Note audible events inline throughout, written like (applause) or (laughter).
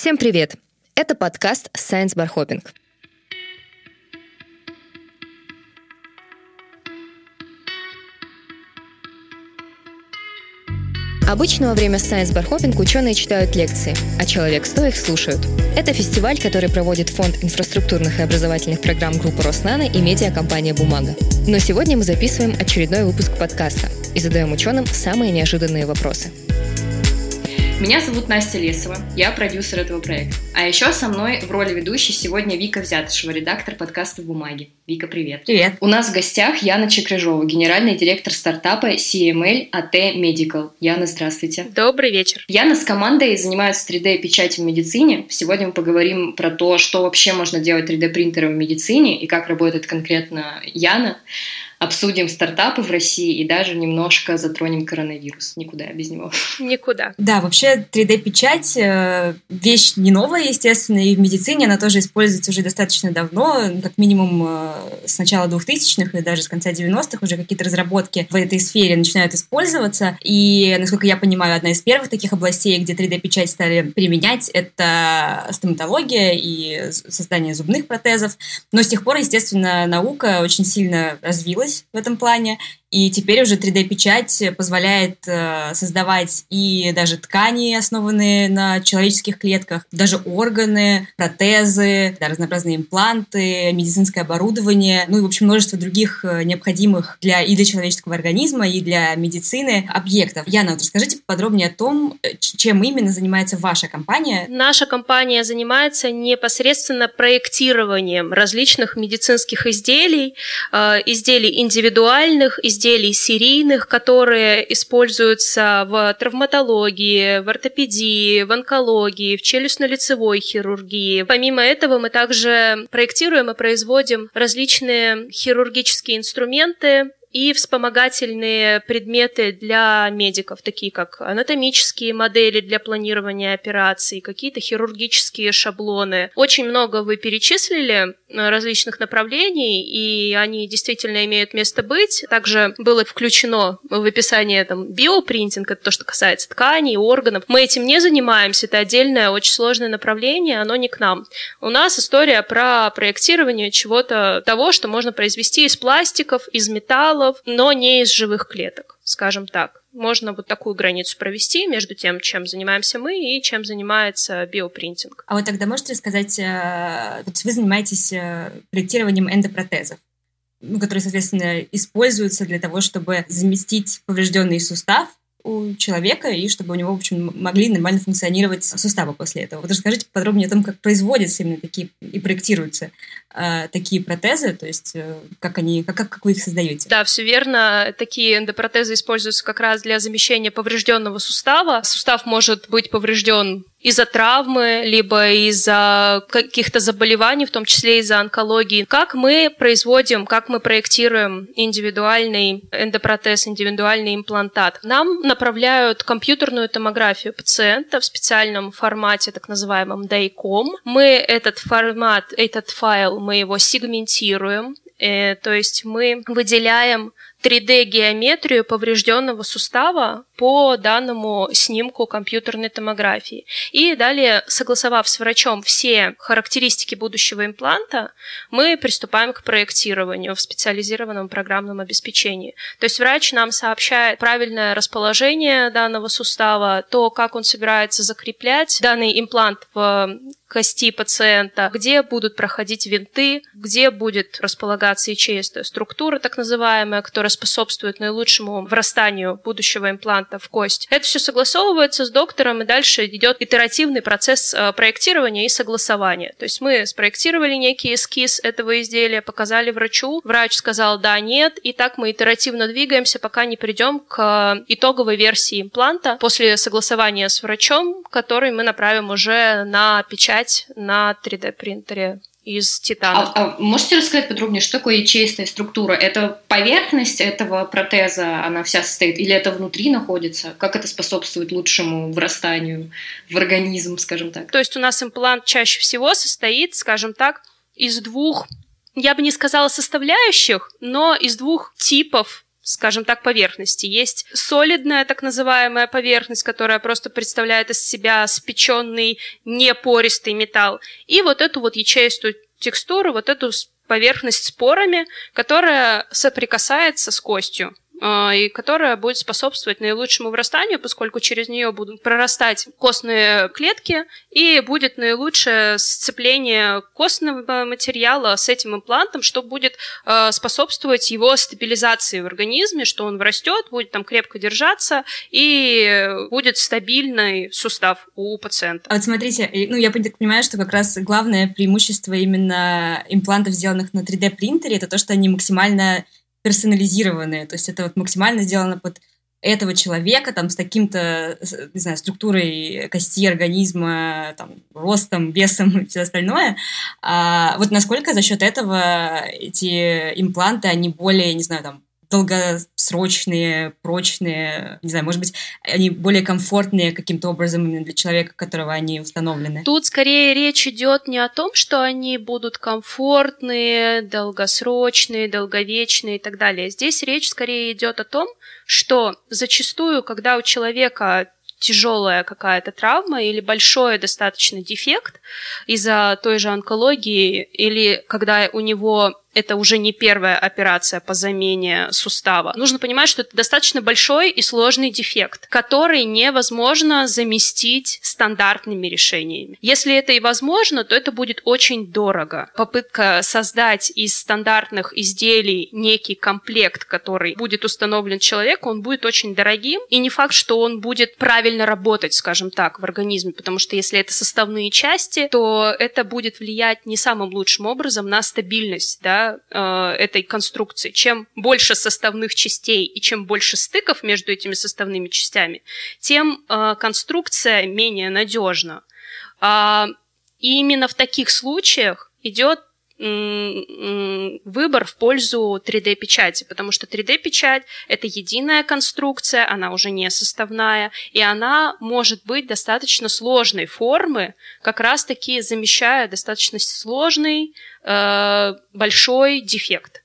Всем привет! Это подкаст Science Bar Hopping. Обычно во время Science Bar Hopping ученые читают лекции, а человек 100 их слушают. Это фестиваль, который проводит Фонд инфраструктурных и образовательных программ группы Роснано и медиакомпания «Бумага». Но сегодня мы записываем очередной выпуск подкаста и задаем ученым самые неожиданные вопросы. Меня зовут Настя Лесова, я продюсер этого проекта. А еще со мной в роли ведущей сегодня Вика Взятышева, редактор подкаста «Бумаги». Вика, привет. Привет. У нас в гостях Яна Чекрыжова, генеральный директор стартапа CML AT Medical. Яна, здравствуйте. Добрый вечер. Яна с командой занимается 3D-печатью в медицине. Сегодня мы поговорим про то, что вообще можно делать 3D-принтером в медицине и как работает конкретно Яна обсудим стартапы в России и даже немножко затронем коронавирус. Никуда без него. Никуда. Да, вообще 3D-печать э, вещь не новая, естественно, и в медицине она тоже используется уже достаточно давно, как минимум э, с начала 2000-х и даже с конца 90-х уже какие-то разработки в этой сфере начинают использоваться. И, насколько я понимаю, одна из первых таких областей, где 3D-печать стали применять, это стоматология и создание зубных протезов. Но с тех пор, естественно, наука очень сильно развилась развилась в этом плане, и теперь уже 3D-печать позволяет э, создавать и даже ткани, основанные на человеческих клетках, даже органы, протезы, да, разнообразные импланты, медицинское оборудование, ну и, в общем, множество других э, необходимых для и для человеческого организма, и для медицины объектов. Яна, вот расскажите подробнее о том, э, чем именно занимается ваша компания. Наша компания занимается непосредственно проектированием различных медицинских изделий, э, изделий индивидуальных, изделий изделий серийных, которые используются в травматологии, в ортопедии, в онкологии, в челюстно-лицевой хирургии. Помимо этого мы также проектируем и производим различные хирургические инструменты, и вспомогательные предметы для медиков, такие как анатомические модели для планирования операций, какие-то хирургические шаблоны. Очень много вы перечислили э, различных направлений, и они действительно имеют место быть. Также было включено в описание там, биопринтинг, это то, что касается тканей, органов. Мы этим не занимаемся, это отдельное, очень сложное направление, оно не к нам. У нас история про проектирование чего-то того, что можно произвести из пластиков, из металла, материалов, но не из живых клеток, скажем так. Можно вот такую границу провести между тем, чем занимаемся мы и чем занимается биопринтинг. А вот тогда можете рассказать, э, вот вы занимаетесь э, проектированием эндопротезов ну, которые, соответственно, используются для того, чтобы заместить поврежденный сустав у человека, и чтобы у него, в общем, могли нормально функционировать суставы после этого. Вот расскажите подробнее о том, как производятся именно такие и проектируются э, такие протезы, то есть э, как они, как, как вы их создаете? Да, все верно. Такие эндопротезы используются как раз для замещения поврежденного сустава. Сустав может быть поврежден из-за травмы, либо из-за каких-то заболеваний, в том числе из-за онкологии. Как мы производим, как мы проектируем индивидуальный эндопротез, индивидуальный имплантат? Нам направляют компьютерную томографию пациента в специальном формате, так называемом DICOM. Мы этот формат, этот файл, мы его сегментируем, э, то есть мы выделяем 3D-геометрию поврежденного сустава по данному снимку компьютерной томографии. И далее, согласовав с врачом все характеристики будущего импланта, мы приступаем к проектированию в специализированном программном обеспечении. То есть врач нам сообщает правильное расположение данного сустава, то, как он собирается закреплять данный имплант в кости пациента, где будут проходить винты, где будет располагаться ячеистая структура, так называемая, которая способствует наилучшему врастанию будущего импланта в кость. Это все согласовывается с доктором, и дальше идет итеративный процесс э, проектирования и согласования. То есть мы спроектировали некий эскиз этого изделия, показали врачу, врач сказал да, нет, и так мы итеративно двигаемся, пока не придем к итоговой версии импланта после согласования с врачом, который мы направим уже на печать на 3D-принтере из титана. А, а можете рассказать подробнее, что такое ячеистая структура? Это поверхность этого протеза, она вся состоит, или это внутри находится? Как это способствует лучшему врастанию в организм, скажем так? То есть у нас имплант чаще всего состоит, скажем так, из двух, я бы не сказала составляющих, но из двух типов скажем так, поверхности. Есть солидная так называемая поверхность, которая просто представляет из себя спеченный непористый металл. И вот эту вот ячеистую текстуру, вот эту поверхность с порами, которая соприкасается с костью. А, и которая будет способствовать наилучшему вырастанию, поскольку через нее будут прорастать костные клетки, и будет наилучшее сцепление костного материала с этим имплантом, что будет а, способствовать его стабилизации в организме, что он врастет, будет там крепко держаться, и будет стабильный сустав у пациента. А вот смотрите, ну я понимаю, что как раз главное преимущество именно имплантов, сделанных на 3D принтере, это то, что они максимально персонализированные, то есть это вот максимально сделано под этого человека, там, с таким-то, не знаю, структурой кости, организма, там, ростом, весом и все остальное. А вот насколько за счет этого эти импланты, они более, не знаю, там, долгосрочные, прочные, не знаю, может быть, они более комфортные каким-то образом именно для человека, которого они установлены? Тут скорее речь идет не о том, что они будут комфортные, долгосрочные, долговечные и так далее. Здесь речь скорее идет о том, что зачастую, когда у человека тяжелая какая-то травма или большой достаточно дефект из-за той же онкологии, или когда у него это уже не первая операция по замене сустава. Нужно понимать, что это достаточно большой и сложный дефект, который невозможно заместить стандартными решениями. Если это и возможно, то это будет очень дорого. Попытка создать из стандартных изделий некий комплект, который будет установлен человеку, он будет очень дорогим, и не факт, что он будет правильно работать, скажем так, в организме, потому что если это составные части, то это будет влиять не самым лучшим образом на стабильность, да, э, этой конструкции. Чем больше составных частей и чем больше стыков между этими составными частями, тем э, конструкция менее надежна. А, и именно в таких случаях идет выбор в пользу 3D-печати, потому что 3D-печать — это единая конструкция, она уже не составная, и она может быть достаточно сложной формы, как раз-таки замещая достаточно сложный э, большой дефект.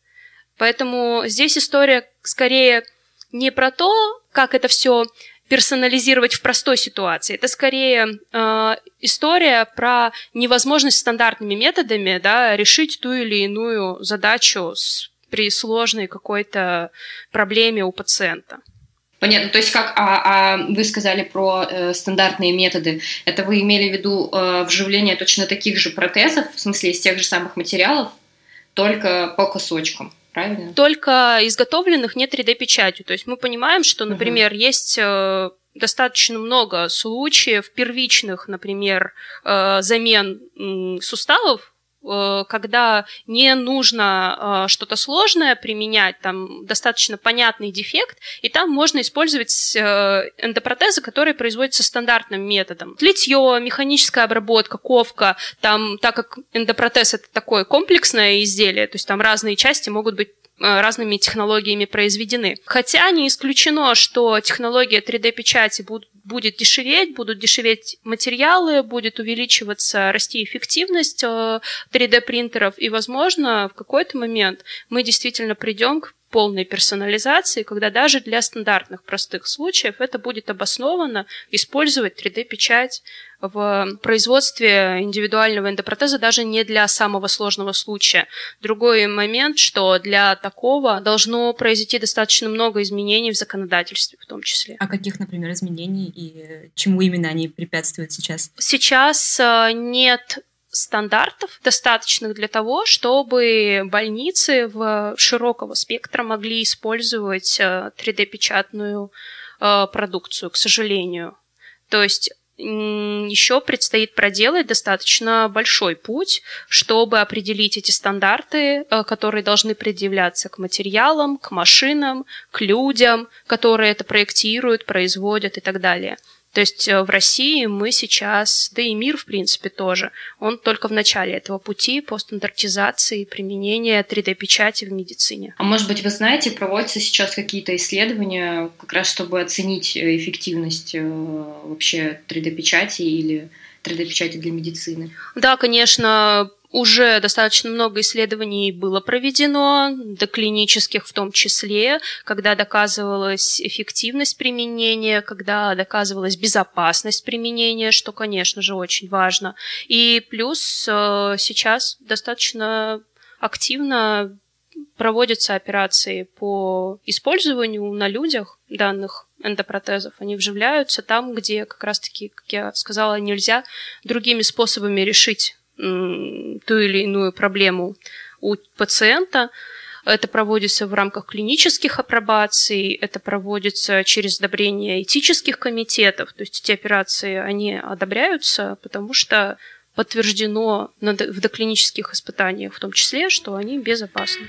Поэтому здесь история скорее не про то, как это все персонализировать в простой ситуации. Это скорее э, история про невозможность стандартными методами да, решить ту или иную задачу с, при сложной какой-то проблеме у пациента. Понятно. То есть как а, а вы сказали про э, стандартные методы, это вы имели в виду э, вживление точно таких же протезов, в смысле из тех же самых материалов, только по кусочкам? Правильно? Только изготовленных не 3D-печатью. То есть мы понимаем, что, например, угу. есть э, достаточно много случаев первичных, например, э, замен суставов когда не нужно э, что-то сложное применять, там достаточно понятный дефект, и там можно использовать э, эндопротезы, которые производятся стандартным методом. Литье, механическая обработка, ковка, там, так как эндопротез это такое комплексное изделие, то есть там разные части могут быть разными технологиями произведены. Хотя не исключено, что технология 3D-печати будут будет дешеветь, будут дешеветь материалы, будет увеличиваться, расти эффективность 3D-принтеров, э, и, возможно, в какой-то момент мы действительно придем к полной персонализации, когда даже для стандартных простых случаев это будет обосновано использовать 3D-печать в производстве индивидуального эндопротеза даже не для самого сложного случая. Другой момент, что для такого должно произойти достаточно много изменений в законодательстве в том числе. А каких, например, изменений и чему именно они препятствуют сейчас? Сейчас э, нет стандартов, достаточных для того, чтобы больницы в широкого спектра могли использовать 3D-печатную э, э, продукцию, к сожалению. То есть еще предстоит проделать достаточно большой путь, чтобы определить эти стандарты, э, которые должны предъявляться к материалам, к машинам, к людям, которые это проектируют, производят и так далее. То есть э, в России мы сейчас, да и мир, в принципе, тоже, он только в начале этого пути по стандартизации и применения 3D-печати в медицине. А может быть, вы знаете, проводятся сейчас какие-то исследования, как раз чтобы оценить э, эффективность э, вообще 3D-печати или 3D-печати для медицины? Да, конечно, уже достаточно много исследований было проведено, доклинических в том числе, когда доказывалась эффективность применения, когда доказывалась безопасность применения, что, конечно же, очень важно. И плюс э, сейчас достаточно активно проводятся операции по использованию на людях данных эндопротезов. Они вживляются там, где как раз-таки, как я сказала, нельзя другими способами решить ту или иную проблему у пациента. Это проводится в рамках клинических апробаций, это проводится через одобрение этических комитетов. То есть эти операции, они одобряются, потому что подтверждено в доклинических испытаниях в том числе, что они безопасны.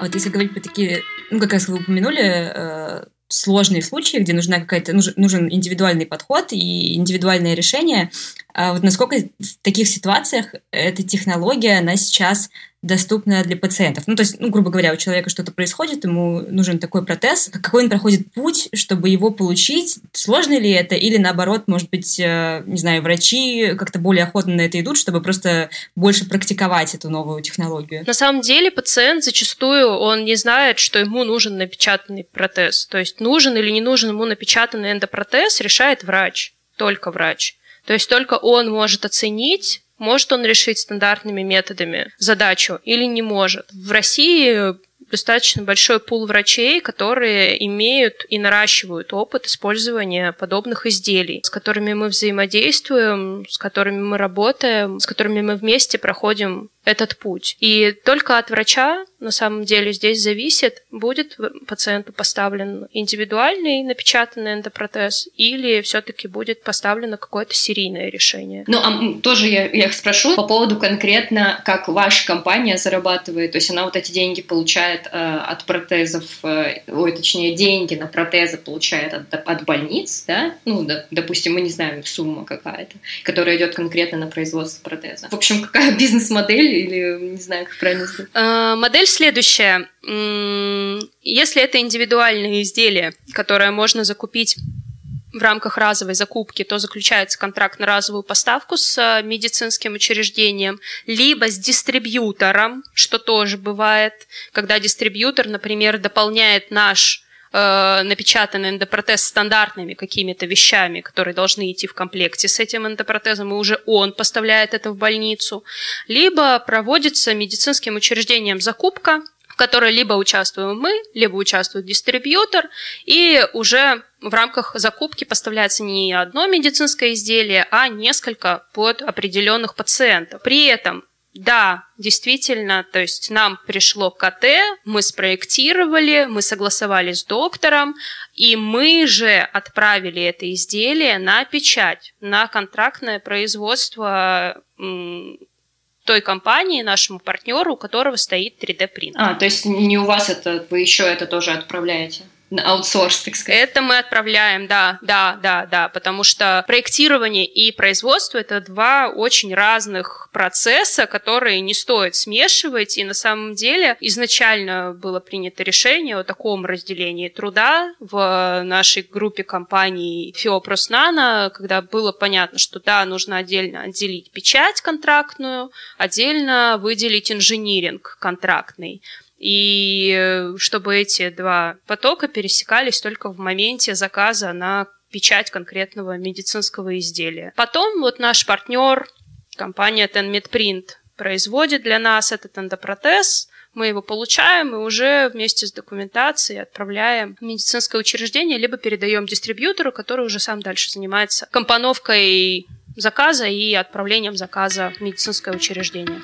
А вот если говорить про такие, ну, как раз вы упомянули, э, сложные случаи, где нужна какая-то, нужен индивидуальный подход и индивидуальное решение. А вот насколько в таких ситуациях эта технология, она сейчас доступна для пациентов. Ну, то есть, ну, грубо говоря, у человека что-то происходит, ему нужен такой протез. Какой он проходит путь, чтобы его получить? Сложно ли это? Или, наоборот, может быть, э, не знаю, врачи как-то более охотно на это идут, чтобы просто больше практиковать эту новую технологию? На самом деле, пациент зачастую, он не знает, что ему нужен напечатанный протез. То есть, нужен или не нужен ему напечатанный эндопротез, решает врач, только врач. То есть только он может оценить, может он решить стандартными методами задачу или не может. В России достаточно большой пул врачей, которые имеют и наращивают опыт использования подобных изделий, с которыми мы взаимодействуем, с которыми мы работаем, с которыми мы вместе проходим этот путь. И только от врача на самом деле здесь зависит, будет пациенту поставлен индивидуальный напечатанный эндопротез или все-таки будет поставлено какое-то серийное решение. Ну, а тоже я, я спрошу по поводу конкретно, как ваша компания зарабатывает, то есть она вот эти деньги получает э, от протезов, э, ой, точнее, деньги на протезы получает от, от больниц, да, ну, да, допустим, мы не знаем, сумма какая-то, которая идет конкретно на производство протеза. В общем, какая (laughs) бизнес-модель или не знаю, как правильно сказать? Э, модель следующая. Если это индивидуальное изделие, которое можно закупить в рамках разовой закупки, то заключается контракт на разовую поставку с э, медицинским учреждением, либо с дистрибьютором, что тоже бывает, когда дистрибьютор, например, дополняет наш э, напечатанный эндопротез стандартными какими-то вещами, которые должны идти в комплекте с этим эндопротезом, и уже он поставляет это в больницу, либо проводится медицинским учреждением закупка, в которой либо участвуем мы, либо участвует дистрибьютор, и уже в рамках закупки поставляется не одно медицинское изделие, а несколько под определенных пациентов. При этом да, действительно, то есть нам пришло КТ, мы спроектировали, мы согласовали с доктором, и мы же отправили это изделие на печать, на контрактное производство той компании, нашему партнеру, у которого стоит 3D-принтер. А, то есть не у вас это, вы еще это тоже отправляете? На аутсорс, так сказать. Это мы отправляем, да, да, да, да, потому что проектирование и производство – это два очень разных процесса, которые не стоит смешивать, и на самом деле изначально было принято решение о таком разделении труда в нашей группе компаний Фиопрос Нано, когда было понятно, что да, нужно отдельно отделить печать контрактную, отдельно выделить инжиниринг контрактный и э, чтобы эти два потока пересекались только в моменте заказа на печать конкретного медицинского изделия. Потом вот наш партнер, компания TenMedPrint, производит для нас этот эндопротез, мы его получаем и уже вместе с документацией отправляем в медицинское учреждение, либо передаем дистрибьютору, который уже сам дальше занимается компоновкой заказа и отправлением заказа в медицинское учреждение.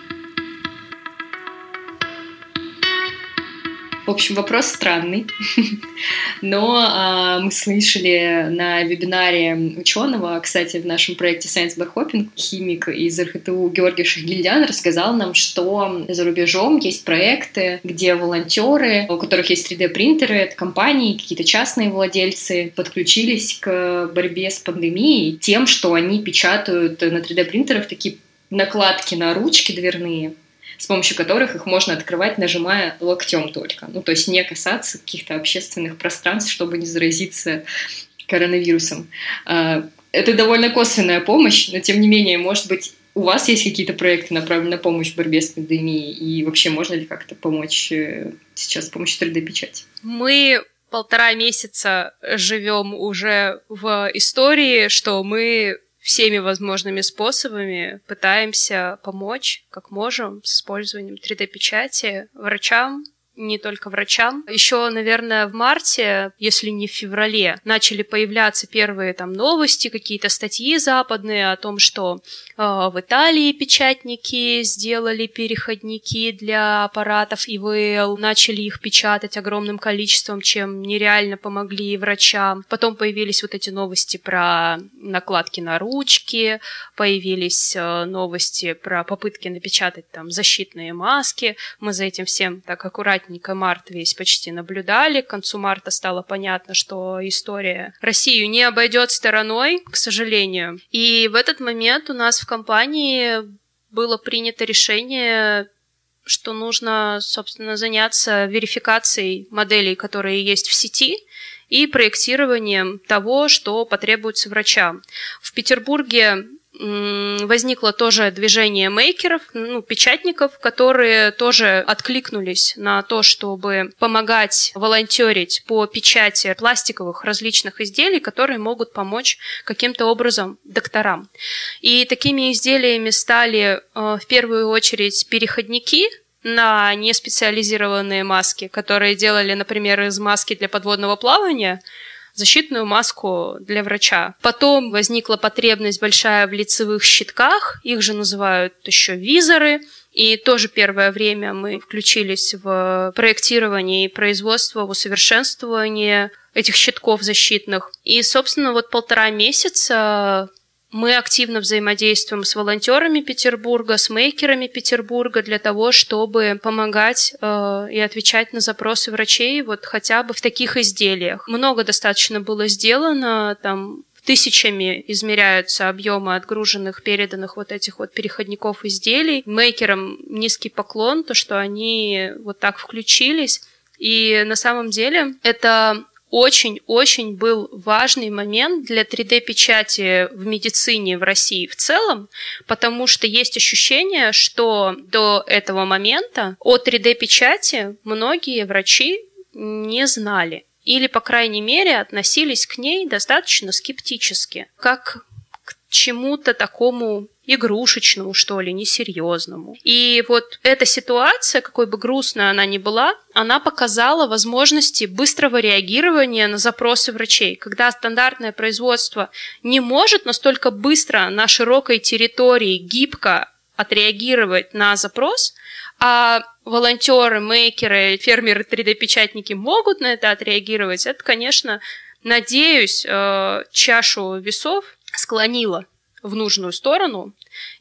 В общем, вопрос странный, (laughs) но а, мы слышали на вебинаре ученого, кстати, в нашем проекте Science by Hopping, химик из РХТУ Георгий Шахгильдян рассказал нам, что за рубежом есть проекты, где волонтеры, у которых есть 3D-принтеры, это компании, какие-то частные владельцы, подключились к борьбе с пандемией тем, что они печатают на 3D-принтерах такие накладки на ручки дверные, с помощью которых их можно открывать, нажимая локтем только. Ну, то есть не касаться каких-то общественных пространств, чтобы не заразиться коронавирусом. А, это довольно косвенная помощь, но тем не менее, может быть, у вас есть какие-то проекты, направленные на помощь в борьбе с пандемией? И вообще можно ли как-то помочь э, сейчас с помощью 3D-печати? Мы полтора месяца живем уже в истории, что мы всеми возможными способами пытаемся помочь, как можем, с использованием 3D-печати врачам, не только врачам. Еще, наверное, в марте, если не в феврале, начали появляться первые там новости, какие-то статьи западные о том, что э, в Италии печатники сделали переходники для аппаратов ИВЛ, начали их печатать огромным количеством, чем нереально помогли врачам. Потом появились вот эти новости про накладки на ручки, появились э, новости про попытки напечатать там защитные маски. Мы за этим всем так аккуратно аккуратненько март весь почти наблюдали. К концу марта стало понятно, что история Россию не обойдет стороной, к сожалению. И в этот момент у нас в компании было принято решение что нужно, собственно, заняться верификацией моделей, которые есть в сети, и проектированием того, что потребуется врачам. В Петербурге возникло тоже движение мейкеров, ну, печатников, которые тоже откликнулись на то, чтобы помогать волонтерить по печати пластиковых различных изделий, которые могут помочь каким-то образом докторам. И такими изделиями стали э, в первую очередь переходники, на неспециализированные маски, которые делали, например, из маски для подводного плавания, защитную маску для врача. Потом возникла потребность большая в лицевых щитках, их же называют еще визоры. И тоже первое время мы включились в проектирование и производство, в усовершенствование этих щитков защитных. И, собственно, вот полтора месяца мы активно взаимодействуем с волонтерами Петербурга, с мейкерами Петербурга для того, чтобы помогать э, и отвечать на запросы врачей вот хотя бы в таких изделиях. Много достаточно было сделано, там тысячами измеряются объемы отгруженных, переданных вот этих вот переходников изделий. Мейкерам низкий поклон, то, что они вот так включились. И на самом деле это очень-очень был важный момент для 3D-печати в медицине в России в целом, потому что есть ощущение, что до этого момента о 3D-печати многие врачи не знали или, по крайней мере, относились к ней достаточно скептически, как чему-то такому игрушечному, что ли, несерьезному. И вот эта ситуация, какой бы грустной она ни была, она показала возможности быстрого реагирования на запросы врачей. Когда стандартное производство не может настолько быстро на широкой территории гибко отреагировать на запрос, а волонтеры, мейкеры, фермеры, 3D-печатники могут на это отреагировать, это, конечно, надеюсь, э, чашу весов склонило в нужную сторону.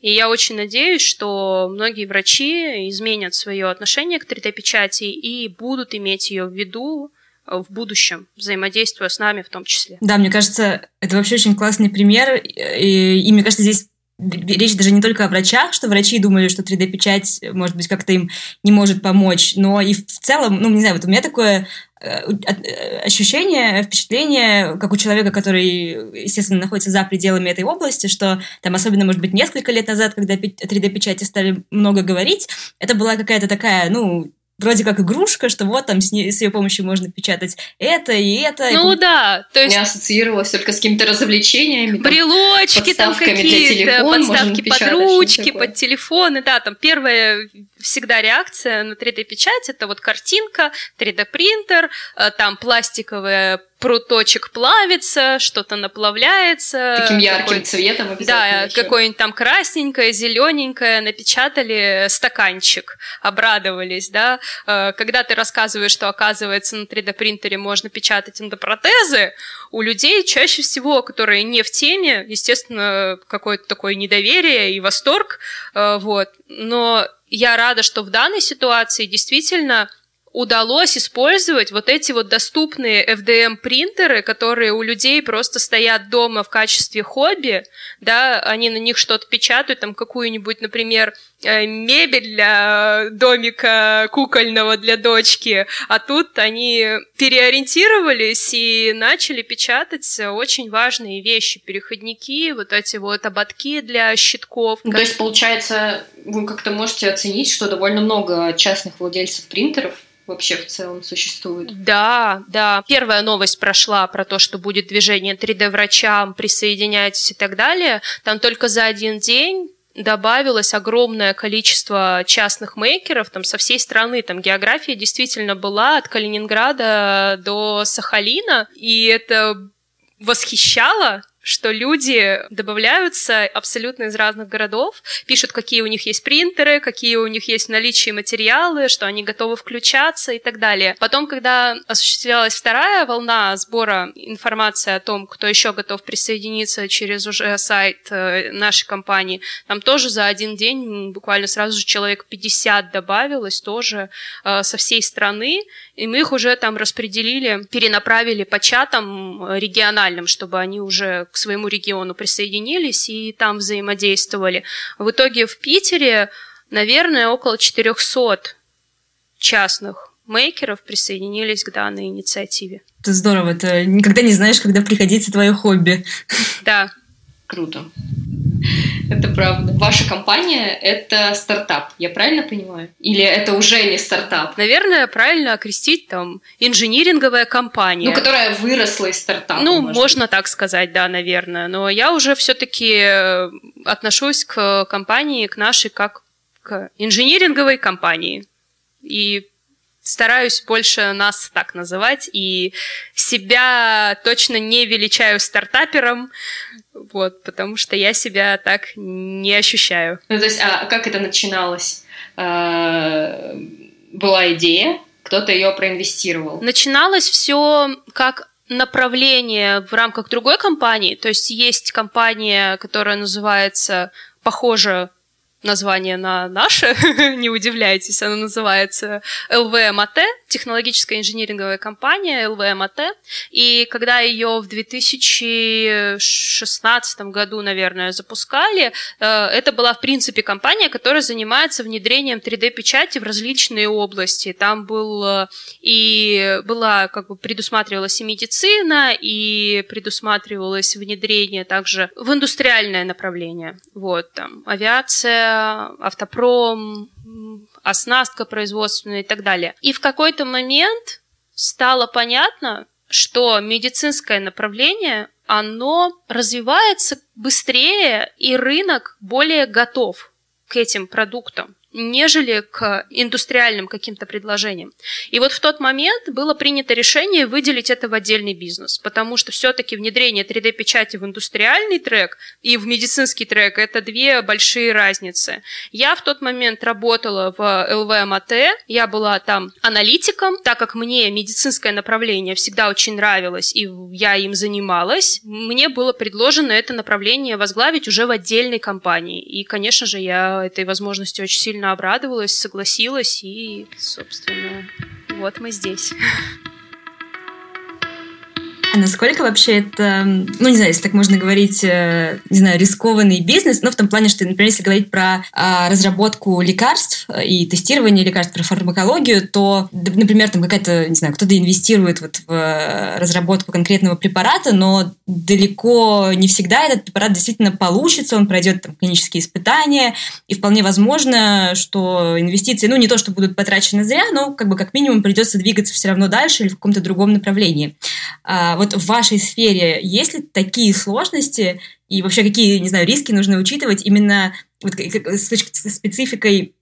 И я очень надеюсь, что многие врачи изменят свое отношение к 3D-печати и будут иметь ее в виду в будущем, взаимодействуя с нами в том числе. Да, мне кажется, это вообще очень классный пример. И, и мне кажется, здесь речь даже не только о врачах, что врачи думали, что 3D-печать, может быть, как-то им не может помочь, но и в целом, ну, не знаю, вот у меня такое э, э, ощущение, впечатление, как у человека, который, естественно, находится за пределами этой области, что там, особенно, может быть, несколько лет назад, когда 3D-печати стали много говорить, это была какая-то такая, ну, вроде как игрушка, что вот там с, ней, с ее помощью можно печатать это и это. Ну и... да, то есть... Не ассоциировалось только с какими-то развлечениями. Брелочки там какие-то, подставки под ручки, под телефоны, да, там первая всегда реакция на 3D-печать, это вот картинка, 3D-принтер, э, там пластиковая пруточек плавится, что-то наплавляется. Таким ярким цветом обязательно. Да, какое-нибудь там красненькое, зелененькое, напечатали стаканчик, обрадовались, да. Э, когда ты рассказываешь, что, оказывается, на 3D-принтере можно печатать эндопротезы, у людей чаще всего, которые не в теме, естественно, какое-то такое недоверие и восторг, э, вот. Но я рада, что в данной ситуации действительно удалось использовать вот эти вот доступные FDM-принтеры, которые у людей просто стоят дома в качестве хобби, да, они на них что-то печатают, там какую-нибудь, например, мебель для домика кукольного для дочки, а тут они переориентировались и начали печатать очень важные вещи, переходники, вот эти вот ободки для щитков. Ну, то есть, получается, вы как-то можете оценить, что довольно много частных владельцев принтеров вообще в целом существует. Да, да. Первая новость прошла про то, что будет движение 3D-врачам, присоединяйтесь и так далее. Там только за один день добавилось огромное количество частных мейкеров там со всей страны. Там география действительно была от Калининграда до Сахалина, и это восхищало, что люди добавляются абсолютно из разных городов, пишут, какие у них есть принтеры, какие у них есть в наличии материалы, что они готовы включаться и так далее. Потом, когда осуществлялась вторая волна сбора информации о том, кто еще готов присоединиться через уже сайт э, нашей компании, там тоже за один день буквально сразу же человек 50 добавилось тоже э, со всей страны, и мы их уже там распределили, перенаправили по чатам региональным, чтобы они уже к своему региону присоединились и там взаимодействовали. В итоге в Питере, наверное, около 400 частных мейкеров присоединились к данной инициативе. Это здорово, это никогда не знаешь, когда пригодится твое хобби. Да. Круто. Это правда. Ваша компания — это стартап, я правильно понимаю? Или это уже не стартап? Наверное, правильно окрестить там инжиниринговая компания. Ну, которая выросла из стартапа. Ну, можно быть. так сказать, да, наверное. Но я уже все-таки э, отношусь к компании, к нашей, как к инжиниринговой компании. И стараюсь больше нас так называть, и себя точно не величаю стартапером, вот, потому что я себя так не ощущаю. Ну, то есть, а как это начиналось? А, была идея, кто-то ее проинвестировал. Начиналось все как направление в рамках другой компании. То есть есть компания, которая называется похоже название на наше, (laughs) не удивляйтесь, оно называется ЛВМАТ, технологическая инжиниринговая компания ЛВМАТ, и когда ее в 2016 году, наверное, запускали, э, это была, в принципе, компания, которая занимается внедрением 3D-печати в различные области. Там был э, и была, как бы, предусматривалась и медицина, и предусматривалось внедрение также в индустриальное направление. Вот, там, авиация, автопром, оснастка производственная и так далее. И в какой-то момент стало понятно, что медицинское направление, оно развивается быстрее, и рынок более готов к этим продуктам нежели к индустриальным каким-то предложениям. И вот в тот момент было принято решение выделить это в отдельный бизнес, потому что все-таки внедрение 3D-печати в индустриальный трек и в медицинский трек – это две большие разницы. Я в тот момент работала в ЛВМАТ, я была там аналитиком, так как мне медицинское направление всегда очень нравилось, и я им занималась, мне было предложено это направление возглавить уже в отдельной компании. И, конечно же, я этой возможности очень сильно сильно обрадовалась, согласилась, и, собственно, вот мы здесь. А насколько вообще это, ну, не знаю, если так можно говорить, э, не знаю, рискованный бизнес, но в том плане, что, например, если говорить про а, разработку лекарств и тестирование лекарств, про фармакологию, то, например, там какая-то, не знаю, кто-то инвестирует вот в э, разработку конкретного препарата, но далеко не всегда этот препарат действительно получится, он пройдет там клинические испытания, и вполне возможно, что инвестиции, ну, не то, что будут потрачены зря, но как бы как минимум придется двигаться все равно дальше или в каком-то другом направлении. А, вот в вашей сфере есть ли такие сложности и вообще какие, не знаю, риски нужно учитывать именно вот с точки спецификой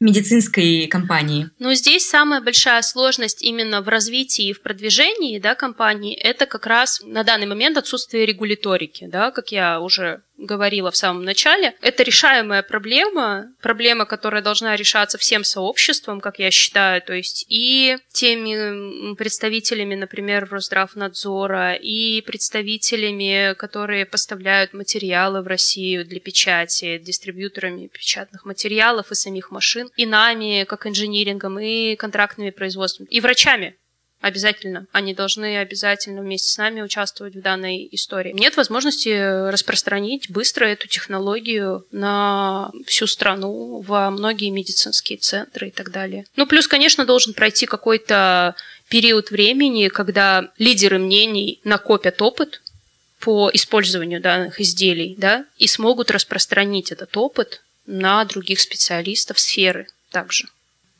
медицинской компании? Ну, здесь самая большая сложность именно в развитии и в продвижении да, компании – это как раз на данный момент отсутствие регуляторики, да, как я уже говорила в самом начале, это решаемая проблема, проблема, которая должна решаться всем сообществом, как я считаю, то есть и теми представителями, например, Росздравнадзора, и представителями, которые поставляют материалы в Россию для печати, дистрибьюторами печатных материалов и самих машин, и нами, как инжинирингом, и контрактными производствами, и врачами, Обязательно. Они должны обязательно вместе с нами участвовать в данной истории. Нет возможности распространить быстро эту технологию на всю страну, во многие медицинские центры и так далее. Ну, плюс, конечно, должен пройти какой-то период времени, когда лидеры мнений накопят опыт по использованию данных изделий, да, и смогут распространить этот опыт на других специалистов сферы также.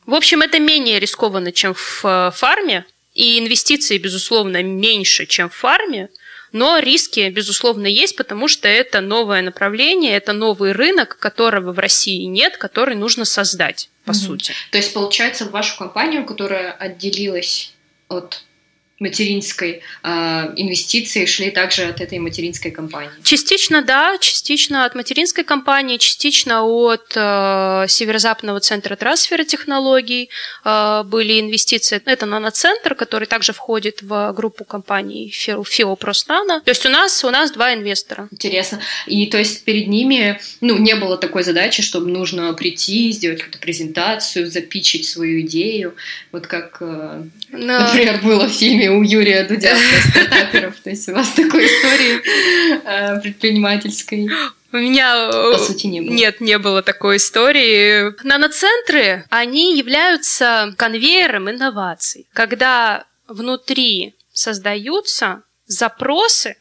В общем, это менее рискованно, чем в э, фарме, и инвестиции, безусловно, меньше, чем в фарме, но риски, безусловно, есть, потому что это новое направление, это новый рынок, которого в России нет, который нужно создать, по угу. сути. То есть, получается, в вашу компанию, которая отделилась от материнской э, инвестиции шли также от этой материнской компании? Частично да, частично от материнской компании, частично от э, Северо-Западного центра трансфера технологий э, были инвестиции. Это наноцентр, который также входит в группу компаний Фиопростана. То есть у нас, у нас два инвестора. Интересно. И то есть перед ними ну, не было такой задачи, чтобы нужно прийти, сделать какую-то презентацию, запичить свою идею, вот как, э, Но... например, было в фильме у Юрия Дудя (laughs) стартаперов. То есть у вас такой истории э, предпринимательской. У меня э, по сути не было. Нет, не было такой истории. Наноцентры, они являются конвейером инноваций. Когда внутри создаются запросы,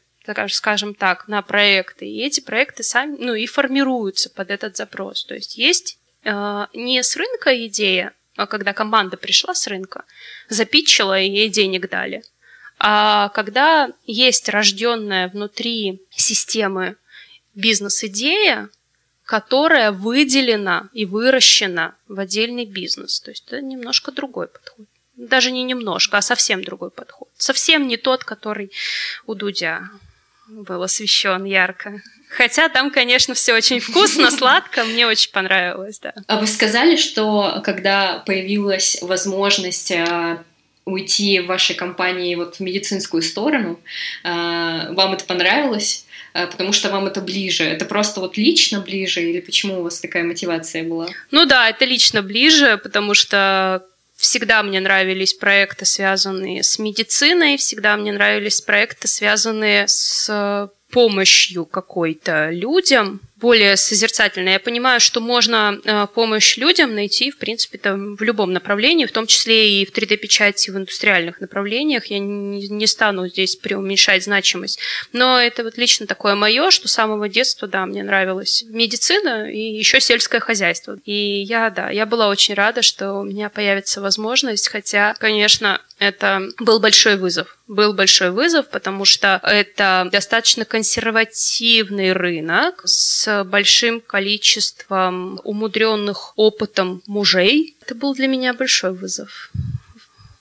скажем так, на проекты, и эти проекты сами, ну, и формируются под этот запрос. То есть есть э, не с рынка идея, когда команда пришла с рынка, запитчила и ей денег дали. А когда есть рожденная внутри системы бизнес-идея, которая выделена и выращена в отдельный бизнес. То есть это немножко другой подход. Даже не немножко, а совсем другой подход. Совсем не тот, который у Дудя был освещен ярко. Хотя там, конечно, все очень вкусно, сладко, мне очень понравилось, да. А вы сказали, что когда появилась возможность а, уйти в вашей компании вот в медицинскую сторону, а, вам это понравилось? А, потому что вам это ближе. Это просто вот лично ближе или почему у вас такая мотивация была? Ну да, это лично ближе, потому что Всегда мне нравились проекты, связанные с медициной, всегда мне нравились проекты, связанные с помощью какой-то людям, более созерцательно. Я понимаю, что можно э, помощь людям найти, в принципе, там, в любом направлении, в том числе и в 3D-печати в индустриальных направлениях. Я не, стану здесь преуменьшать значимость. Но это вот лично такое мое, что с самого детства, да, мне нравилась медицина и еще сельское хозяйство. И я, да, я была очень рада, что у меня появится возможность, хотя, конечно, это был большой вызов. Был большой вызов, потому что это достаточно консервативный рынок с большим количеством умудренных опытом мужей. Это был для меня большой вызов.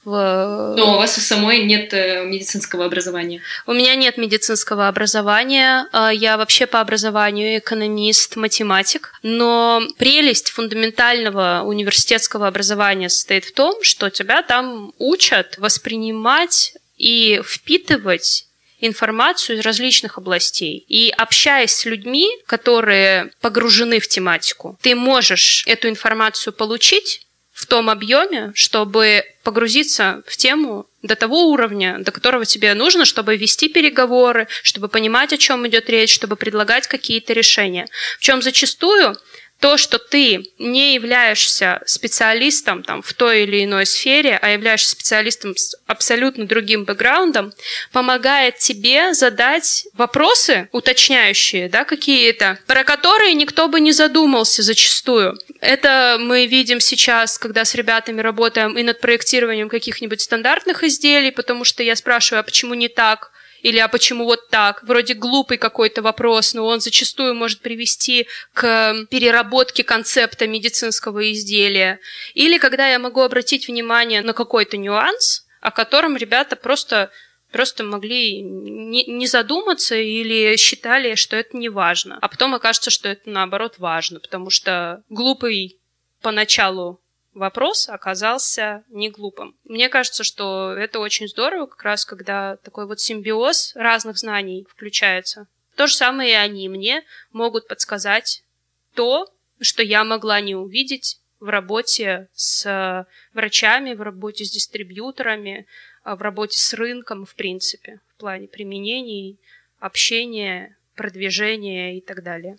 В... Но у вас у самой нет э, медицинского образования? У меня нет медицинского образования. А, я вообще по образованию экономист, математик. Но прелесть фундаментального университетского образования состоит в том, что тебя там учат воспринимать и впитывать информацию из различных областей. И общаясь с людьми, которые погружены в тематику, ты можешь эту информацию получить в том объеме, чтобы погрузиться в тему до того уровня, до которого тебе нужно, чтобы вести переговоры, чтобы понимать, о чем идет речь, чтобы предлагать какие-то решения. В чем зачастую то, что ты не являешься специалистом там, в той или иной сфере, а являешься специалистом с абсолютно другим бэкграундом, помогает тебе задать вопросы уточняющие, да, какие-то, про которые никто бы не задумался зачастую. Это мы видим сейчас, когда с ребятами работаем и над проектированием каких-нибудь стандартных изделий, потому что я спрашиваю, а почему не так? Или а почему вот так? Вроде глупый какой-то вопрос, но он зачастую может привести к переработке концепта медицинского изделия. Или когда я могу обратить внимание на какой-то нюанс, о котором ребята просто просто могли не, задуматься или считали, что это не важно. А потом окажется, что это наоборот важно, потому что глупый поначалу вопрос оказался не глупым. Мне кажется, что это очень здорово, как раз когда такой вот симбиоз разных знаний включается. То же самое и они мне могут подсказать то, что я могла не увидеть в работе с врачами, в работе с дистрибьюторами, а в работе с рынком, в принципе, в плане применений, общения, продвижения и так далее.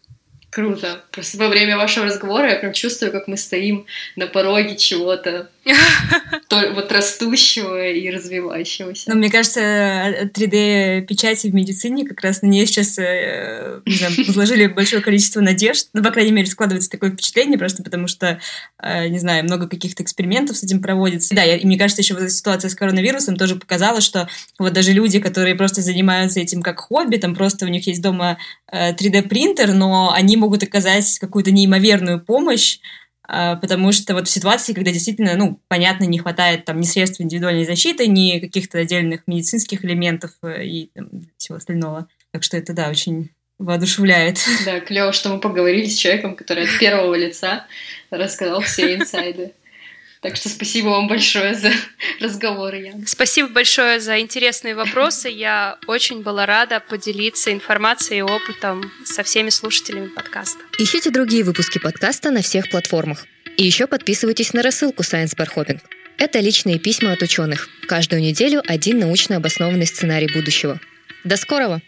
Круто. Просто во время вашего разговора я прям чувствую, как мы стоим на пороге чего-то (laughs) вот растущего и развивающегося. Ну, мне кажется, 3D-печати в медицине как раз на нее сейчас, э, не знаю, (laughs) возложили большое количество надежд. Ну, по крайней мере, складывается такое впечатление, просто потому что, э, не знаю, много каких-то экспериментов с этим проводится. Да, и мне кажется, еще вот эта ситуация с коронавирусом тоже показала, что вот даже люди, которые просто занимаются этим как хобби, там просто у них есть дома 3D-принтер, э, но они могут оказать какую-то неимоверную помощь, а, потому что вот в ситуации, когда действительно, ну, понятно, не хватает там ни средств индивидуальной защиты, ни каких-то отдельных медицинских элементов э, и там, всего остального. Так что это, да, очень воодушевляет. Да, клево, что мы поговорили с человеком, который от первого лица рассказал все (laughs) инсайды. Так что спасибо вам большое за (laughs) разговор, Ян. Спасибо большое за интересные вопросы. Я очень была рада поделиться информацией и опытом со всеми слушателями подкаста. Ищите другие выпуски подкаста на всех платформах. И еще подписывайтесь на рассылку Science Bar Hopping. Это личные письма от ученых. Каждую неделю один научно обоснованный сценарий будущего. До скорого!